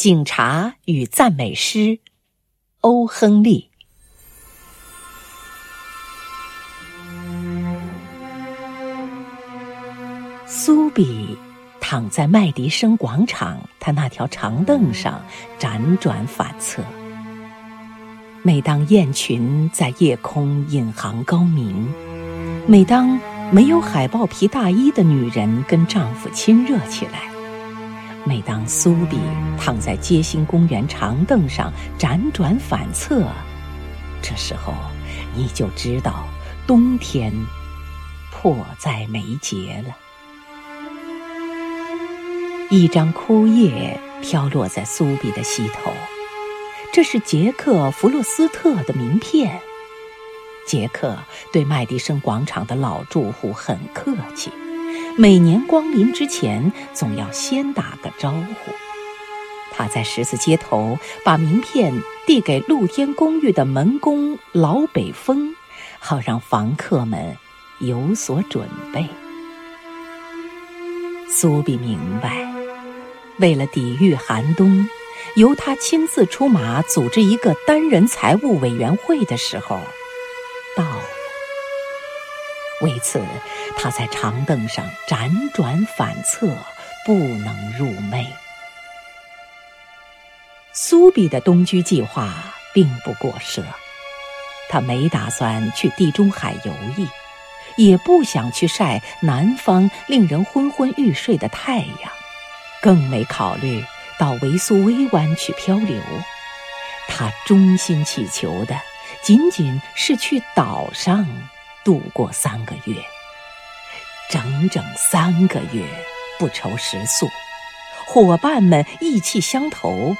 警察与赞美诗，欧·亨利。苏比躺在麦迪生广场他那条长凳上，辗转反侧。每当雁群在夜空引吭高鸣，每当没有海豹皮大衣的女人跟丈夫亲热起来。每当苏比躺在街心公园长凳上辗转反侧，这时候你就知道冬天迫在眉睫了。一张枯叶飘落在苏比的膝头，这是杰克·弗洛斯特的名片。杰克对麦迪生广场的老住户很客气。每年光临之前，总要先打个招呼。他在十字街头把名片递给露天公寓的门工老北风，好让房客们有所准备。苏比明白，为了抵御寒冬，由他亲自出马组织一个单人财务委员会的时候到了。为此，他在长凳上辗转反侧，不能入寐。苏比的东居计划并不过奢，他没打算去地中海游弋，也不想去晒南方令人昏昏欲睡的太阳，更没考虑到维苏威湾去漂流。他衷心祈求的，仅仅是去岛上。度过三个月，整整三个月，不愁食宿，伙伴们意气相投，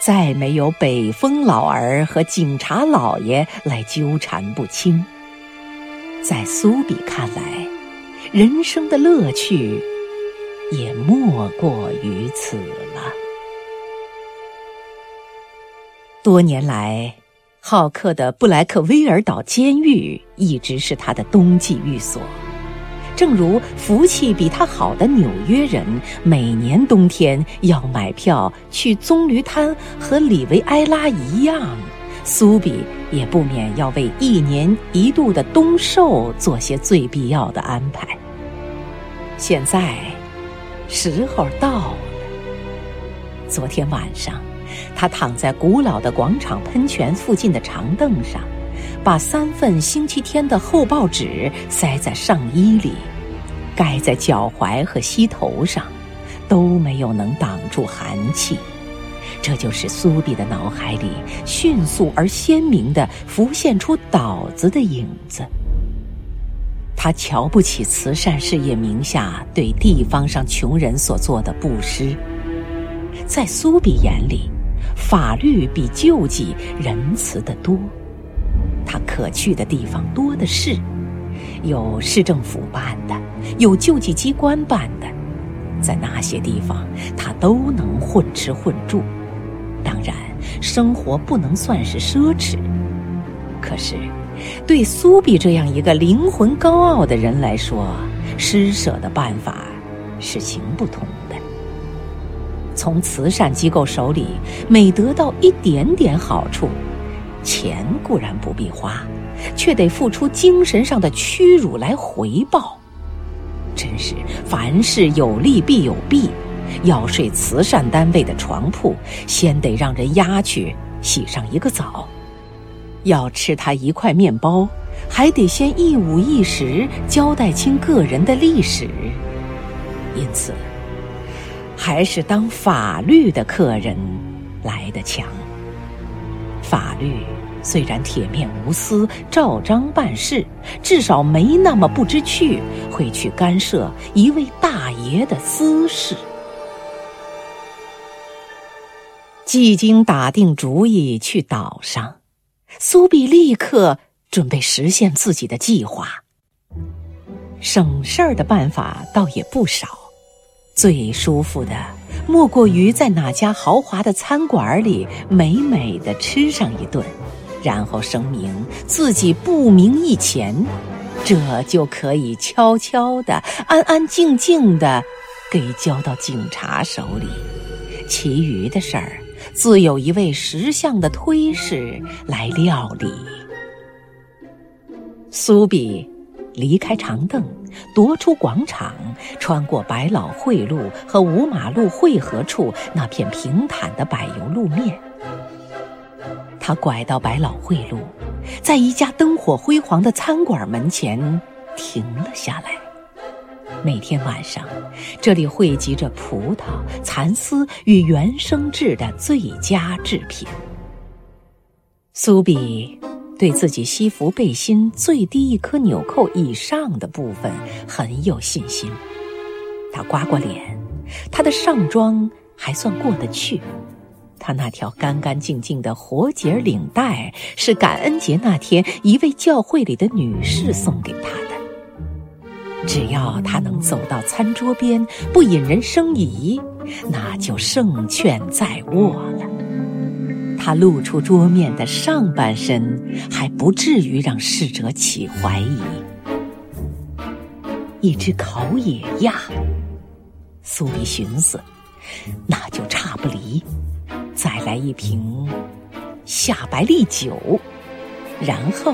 再没有北风老儿和警察老爷来纠缠不清。在苏比看来，人生的乐趣也莫过于此了。多年来。好客的布莱克威尔岛监狱一直是他的冬季寓所，正如福气比他好的纽约人每年冬天要买票去棕榈滩和里维埃拉一样，苏比也不免要为一年一度的冬寿做些最必要的安排。现在，时候到了。昨天晚上。他躺在古老的广场喷泉附近的长凳上，把三份星期天的厚报纸塞在上衣里，盖在脚踝和膝头上，都没有能挡住寒气。这就是苏比的脑海里迅速而鲜明地浮现出岛子的影子。他瞧不起慈善事业名下对地方上穷人所做的布施，在苏比眼里。法律比救济仁慈的多，他可去的地方多的是，有市政府办的，有救济机关办的，在那些地方他都能混吃混住。当然，生活不能算是奢侈，可是，对苏比这样一个灵魂高傲的人来说，施舍的办法是行不通的。从慈善机构手里每得到一点点好处，钱固然不必花，却得付出精神上的屈辱来回报。真是凡事有利必有弊，要睡慈善单位的床铺，先得让人压去洗上一个澡；要吃他一块面包，还得先一五一十交代清个人的历史。因此。还是当法律的客人来的强。法律虽然铁面无私、照章办事，至少没那么不知趣，会去干涉一位大爷的私事。既经打定主意去岛上，苏比立刻准备实现自己的计划。省事儿的办法倒也不少。最舒服的，莫过于在哪家豪华的餐馆里美美的吃上一顿，然后声明自己不明一钱，这就可以悄悄的、安安静静的给交到警察手里，其余的事儿自有一位识相的推事来料理。苏比离开长凳，踱出广场，穿过百老汇路和五马路汇合处那片平坦的柏油路面。他拐到百老汇路，在一家灯火辉煌的餐馆门前停了下来。每天晚上，这里汇集着葡萄、蚕丝与原生质的最佳制品。苏比。对自己西服背心最低一颗纽扣以上的部分很有信心。他刮过脸，他的上装还算过得去。他那条干干净净的活结领带是感恩节那天一位教会里的女士送给他的。只要他能走到餐桌边不引人生疑，那就胜券在握了。他露出桌面的上半身，还不至于让侍者起怀疑。一只烤野鸭，苏比寻思，那就差不离。再来一瓶夏白利酒，然后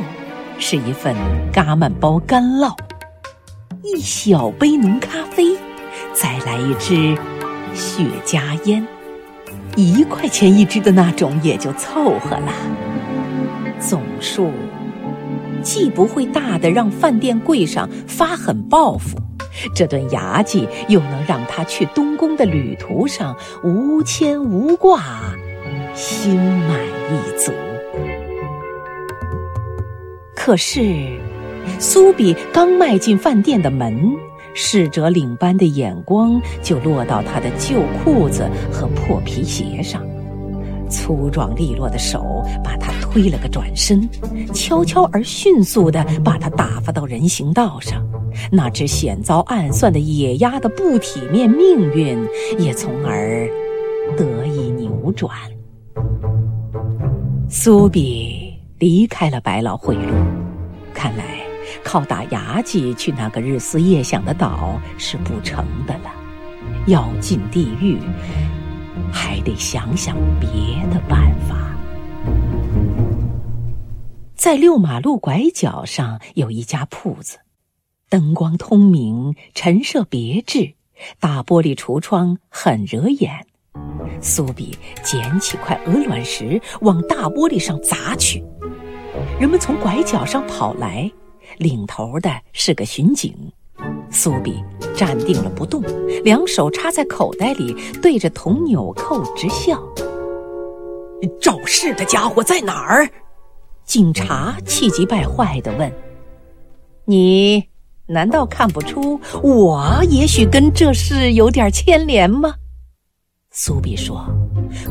是一份嘎曼包干酪，一小杯浓咖啡，再来一支雪茄烟。一块钱一支的那种也就凑合了，总数既不会大的让饭店柜上发狠报复，这顿牙祭又能让他去东宫的旅途上无牵无挂，心满意足。可是，苏比刚迈进饭店的门。侍者领班的眼光就落到他的旧裤子和破皮鞋上，粗壮利落的手把他推了个转身，悄悄而迅速地把他打发到人行道上。那只险遭暗算的野鸭的不体面命运也从而得以扭转。苏比离开了百老汇路，看来。靠打牙祭去那个日思夜想的岛是不成的了，要进地狱，还得想想别的办法。在六马路拐角上有一家铺子，灯光通明，陈设别致，大玻璃橱窗很惹眼。苏比捡起块鹅卵石往大玻璃上砸去，人们从拐角上跑来。领头的是个巡警，苏比站定了不动，两手插在口袋里，对着铜纽扣直笑。肇事的家伙在哪儿？警察气急败坏地问：“你难道看不出我也许跟这事有点牵连吗？”苏比说，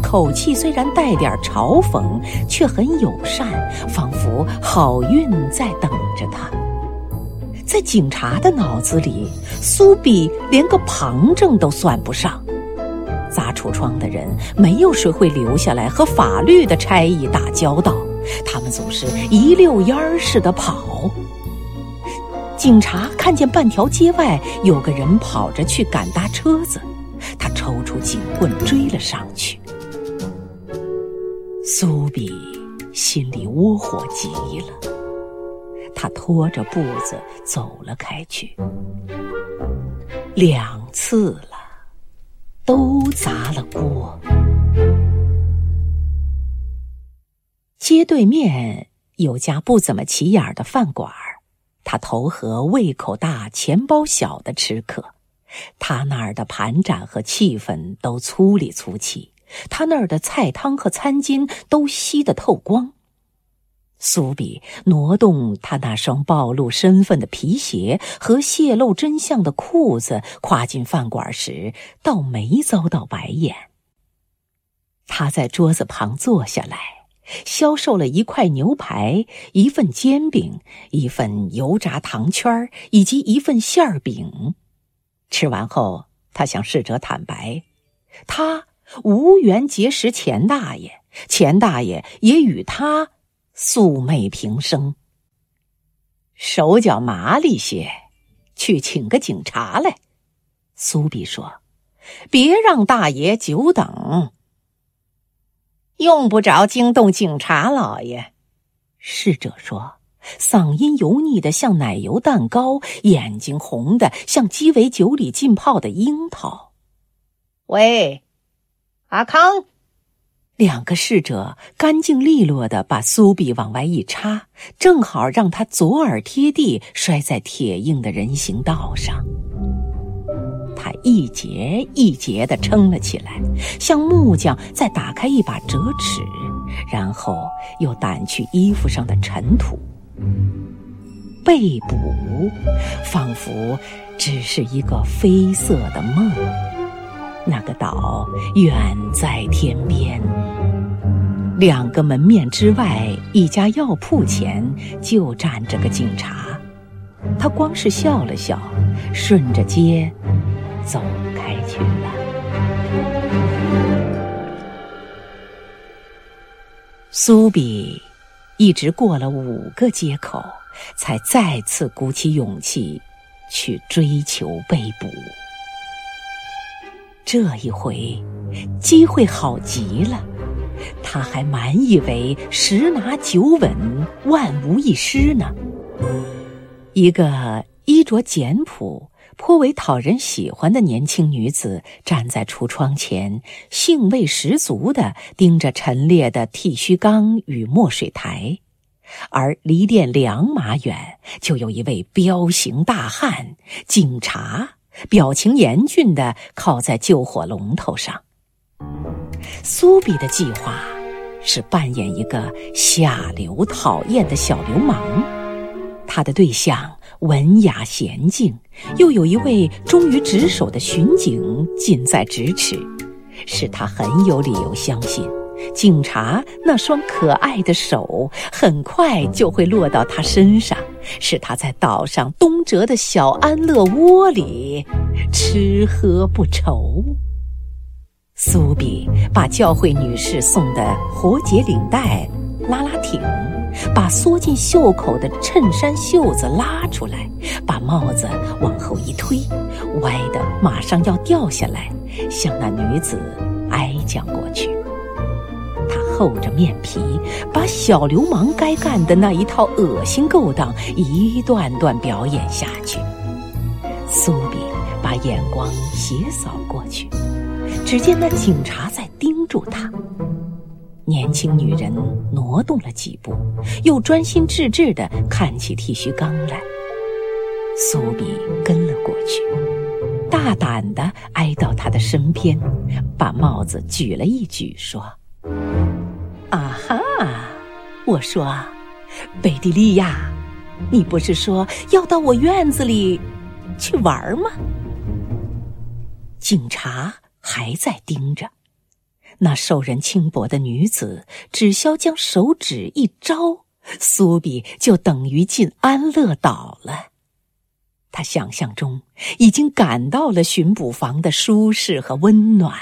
口气虽然带点嘲讽，却很友善，仿佛好运在等着他。在警察的脑子里，苏比连个旁证都算不上。砸橱窗的人，没有谁会留下来和法律的差役打交道，他们总是一溜烟儿似的跑。警察看见半条街外有个人跑着去赶搭车子。他抽出警棍追了上去，苏比心里窝火极了。他拖着步子走了开去，两次了，都砸了锅。街对面有家不怎么起眼的饭馆他投合胃口大、钱包小的吃客。他那儿的盘盏和气氛都粗里粗气，他那儿的菜汤和餐巾都吸得透光。苏比挪动他那双暴露身份的皮鞋和泄露真相的裤子，跨进饭馆时，倒没遭到白眼。他在桌子旁坐下来，销售了一块牛排、一份煎饼、一份油炸糖圈以及一份馅儿饼。吃完后，他向侍者坦白，他无缘结识钱大爷，钱大爷也与他素昧平生。手脚麻利些，去请个警察来。苏比说：“别让大爷久等。”用不着惊动警察老爷，侍者说，嗓音油腻的像奶油蛋糕，眼睛红的像鸡尾酒里浸泡的樱桃。喂，阿康。两个侍者干净利落的把苏比往外一插，正好让他左耳贴地摔在铁硬的人行道上。他一节一节的撑了起来，像木匠在打开一把折尺，然后又掸去衣服上的尘土。被捕，仿佛只是一个绯色的梦。那个岛远在天边，两个门面之外，一家药铺前就站着个警察。他光是笑了笑，顺着街走开去了。苏比一直过了五个街口，才再次鼓起勇气去追求被捕。这一回，机会好极了，他还满以为十拿九稳、万无一失呢。一个衣着简朴、颇为讨人喜欢的年轻女子站在橱窗前，兴味十足地盯着陈列的剃须缸与墨水台，而离店两码远，就有一位彪形大汉——警察。表情严峻的靠在救火龙头上。苏比的计划是扮演一个下流讨厌的小流氓，他的对象文雅娴静，又有一位忠于职守的巡警近在咫尺，使他很有理由相信。警察那双可爱的手很快就会落到他身上，使他在岛上东哲的小安乐窝里吃喝不愁。苏比把教会女士送的活结领带拉拉挺，把缩进袖口的衬衫袖子拉出来，把帽子往后一推，歪的马上要掉下来，向那女子哀讲过去。他厚着面皮，把小流氓该干的那一套恶心勾当一段段表演下去。苏比把眼光斜扫过去，只见那警察在盯住他。年轻女人挪动了几步，又专心致志地看起剃须缸来。苏比跟了过去，大胆地挨到他的身边，把帽子举了一举，说。啊哈！我说，贝蒂利亚，你不是说要到我院子里去玩吗？警察还在盯着那受人轻薄的女子，只消将手指一招，苏比就等于进安乐岛了。他想象中已经感到了巡捕房的舒适和温暖。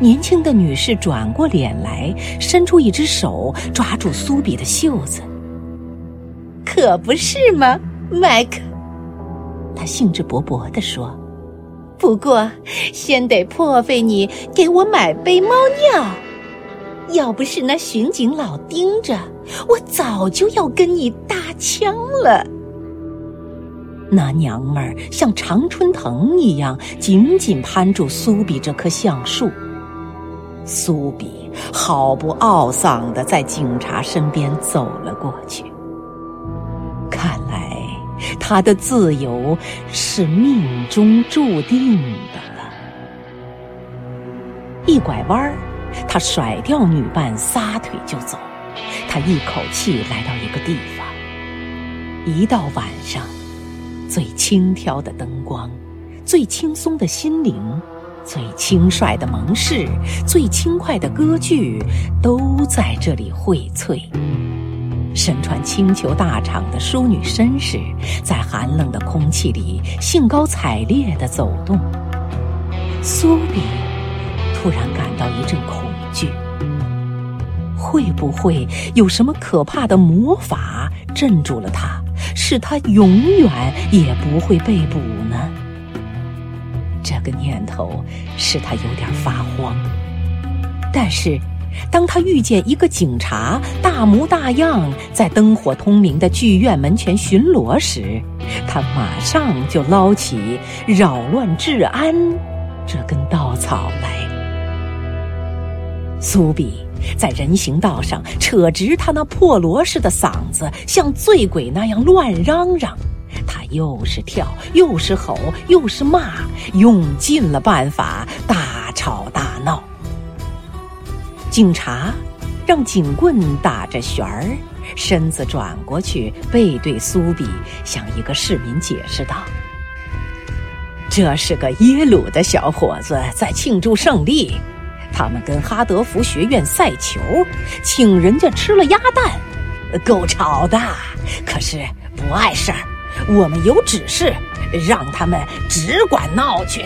年轻的女士转过脸来，伸出一只手抓住苏比的袖子。可不是吗，麦克？他兴致勃勃地说：“不过，先得破费你给我买杯猫尿。要不是那巡警老盯着，我早就要跟你搭腔了。”那娘们儿像常春藤一样紧紧攀住苏比这棵橡树。苏比毫不懊丧的在警察身边走了过去。他的自由是命中注定的了。一拐弯儿，他甩掉女伴，撒腿就走。他一口气来到一个地方。一到晚上，最轻佻的灯光，最轻松的心灵。最轻率的盟誓，最轻快的歌剧，都在这里荟萃。身穿青裘大氅的淑女绅士，在寒冷的空气里兴高采烈地走动。苏比突然感到一阵恐惧：会不会有什么可怕的魔法镇住了他，使他永远也不会被捕呢？这个念头使他有点发慌。但是，当他遇见一个警察大模大样在灯火通明的剧院门前巡逻时，他马上就捞起扰乱治安这根稻草来。苏比在人行道上扯直他那破锣似的嗓子，像醉鬼那样乱嚷嚷。他又是跳，又是吼，又是骂，用尽了办法，大吵大闹。警察让警棍打着旋儿，身子转过去，背对苏比，向一个市民解释道：“这是个耶鲁的小伙子在庆祝胜利，他们跟哈德福学院赛球，请人家吃了鸭蛋，够吵的，可是不碍事儿。”我们有指示，让他们只管闹去。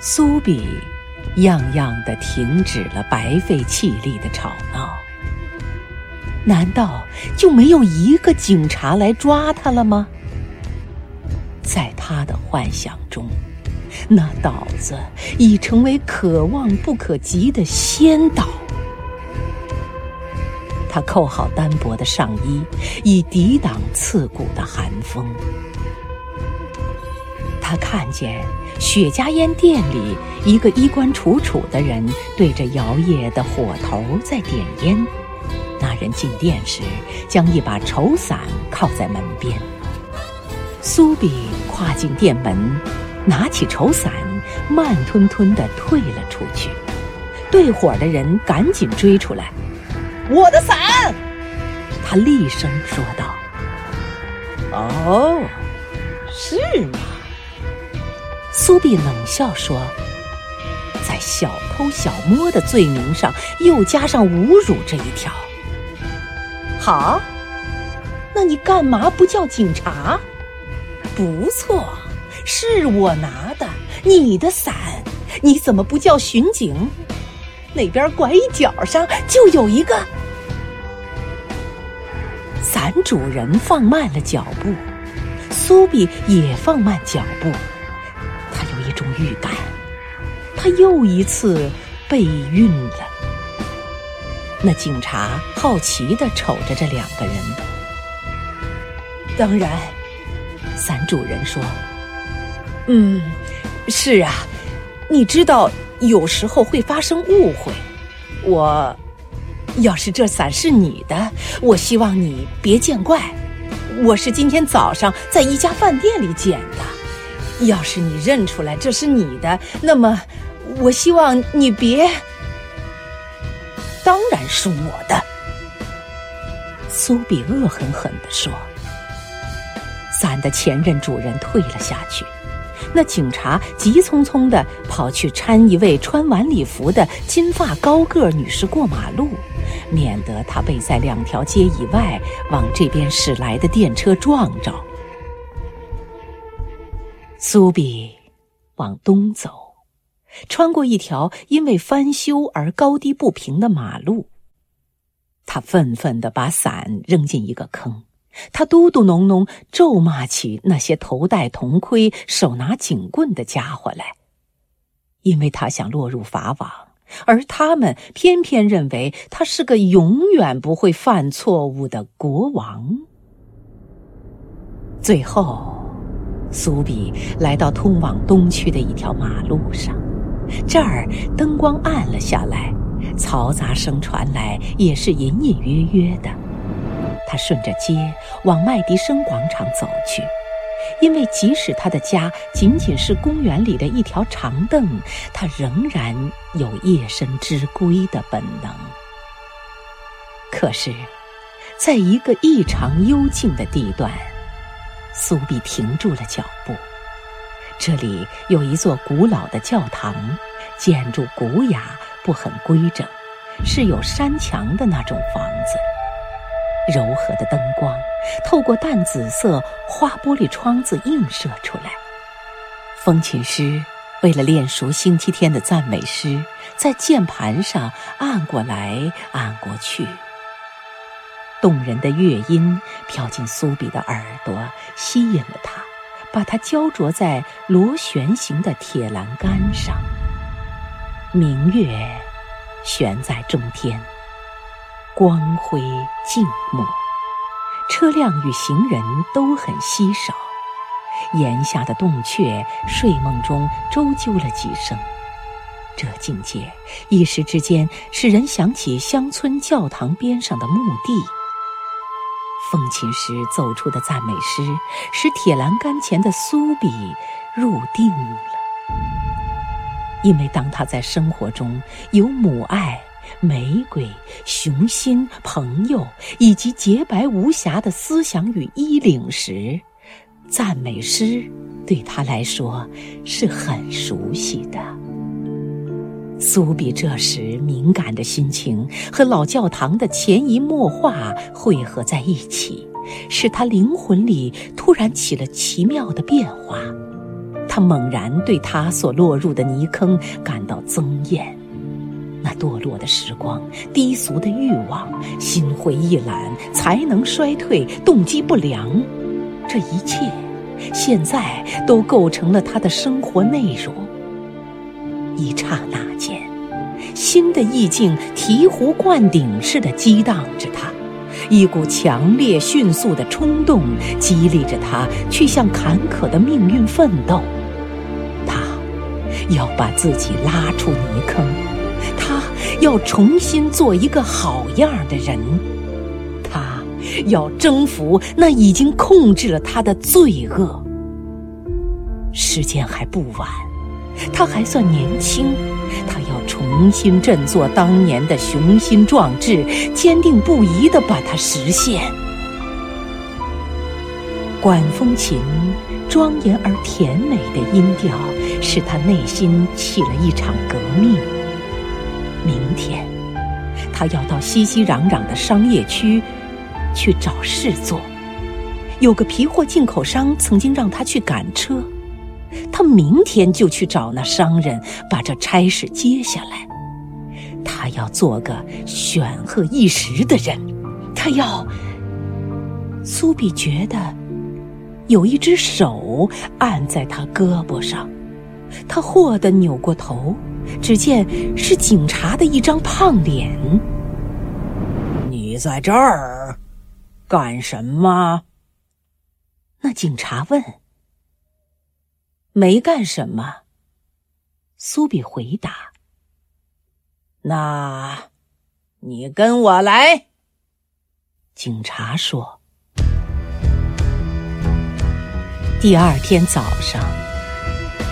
苏比样样的停止了白费气力的吵闹。难道就没有一个警察来抓他了吗？在他的幻想中，那岛子已成为可望不可及的仙岛。他扣好单薄的上衣，以抵挡刺骨的寒风。他看见雪茄烟店里一个衣冠楚楚的人对着摇曳的火头在点烟。那人进店时，将一把绸伞靠在门边。苏比跨进店门，拿起绸伞，慢吞吞地退了出去。对伙的人赶紧追出来。我的伞，他厉声说道：“哦，是吗？”苏比冷笑说：“在小偷小摸的罪名上，又加上侮辱这一条。好，那你干嘛不叫警察？不错，是我拿的你的伞，你怎么不叫巡警？”那边拐角上就有一个。伞主人放慢了脚步，苏比也放慢脚步。预感，他又一次被孕了。那警察好奇的瞅着这两个人。当然，伞主人说：“嗯，是啊，你知道。”有时候会发生误会，我要是这伞是你的，我希望你别见怪。我是今天早上在一家饭店里捡的，要是你认出来这是你的，那么我希望你别。当然是我的，苏比恶狠狠地说。伞的前任主人退了下去。那警察急匆匆地跑去搀一位穿晚礼服的金发高个女士过马路，免得她被在两条街以外往这边驶来的电车撞着。苏比往东走，穿过一条因为翻修而高低不平的马路，他愤愤地把伞扔进一个坑。他嘟嘟哝哝咒骂起那些头戴铜盔、手拿警棍的家伙来，因为他想落入法网，而他们偏偏认为他是个永远不会犯错误的国王。最后，苏比来到通往东区的一条马路上，这儿灯光暗了下来，嘈杂声传来，也是隐隐约约的。他顺着街往麦迪生广场走去，因为即使他的家仅仅是公园里的一条长凳，他仍然有夜深之归的本能。可是，在一个异常幽静的地段，苏比停住了脚步。这里有一座古老的教堂，建筑古雅，不很规整，是有山墙的那种房子。柔和的灯光透过淡紫色花玻璃窗子映射出来。风琴师为了练熟星期天的赞美诗，在键盘上按过来按过去。动人的乐音飘进苏比的耳朵，吸引了他，把他焦灼在螺旋形的铁栏杆上。明月悬在中天，光辉静默，车辆与行人都很稀少。檐下的洞雀睡梦中周啾了几声。这境界一时之间使人想起乡村教堂边上的墓地。风琴时奏出的赞美诗，使铁栏杆前的苏比入定了。因为当他在生活中有母爱、玫瑰、雄心、朋友以及洁白无瑕的思想与衣领时，赞美诗对他来说是很熟悉的。苏比这时敏感的心情和老教堂的潜移默化汇合在一起，使他灵魂里突然起了奇妙的变化。他猛然对他所落入的泥坑感到憎厌，那堕落的时光、低俗的欲望、心灰意懒、才能衰退、动机不良，这一切，现在都构成了他的生活内容。一刹那间，新的意境醍醐灌顶似的激荡着他，一股强烈迅速的冲动激励着他去向坎坷的命运奋斗。他要把自己拉出泥坑，他要重新做一个好样的人，他要征服那已经控制了他的罪恶。时间还不晚。他还算年轻，他要重新振作当年的雄心壮志，坚定不移地把它实现。管风琴庄严而甜美的音调，使他内心起了一场革命。明天，他要到熙熙攘攘的商业区去找事做。有个皮货进口商曾经让他去赶车。他明天就去找那商人，把这差事接下来。他要做个显赫一时的人，他要。苏比觉得有一只手按在他胳膊上，他霍地扭过头，只见是警察的一张胖脸。你在这儿干什么？那警察问。没干什么，苏比回答。那，你跟我来。警察说。第二天早上，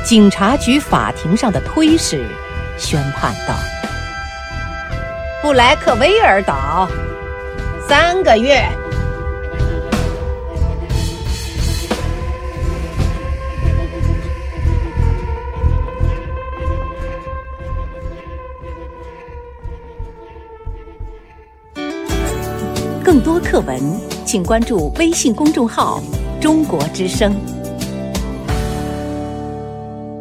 警察局法庭上的推事宣判道：“布莱克威尔岛，三个月。”多课文，请关注微信公众号“中国之声”。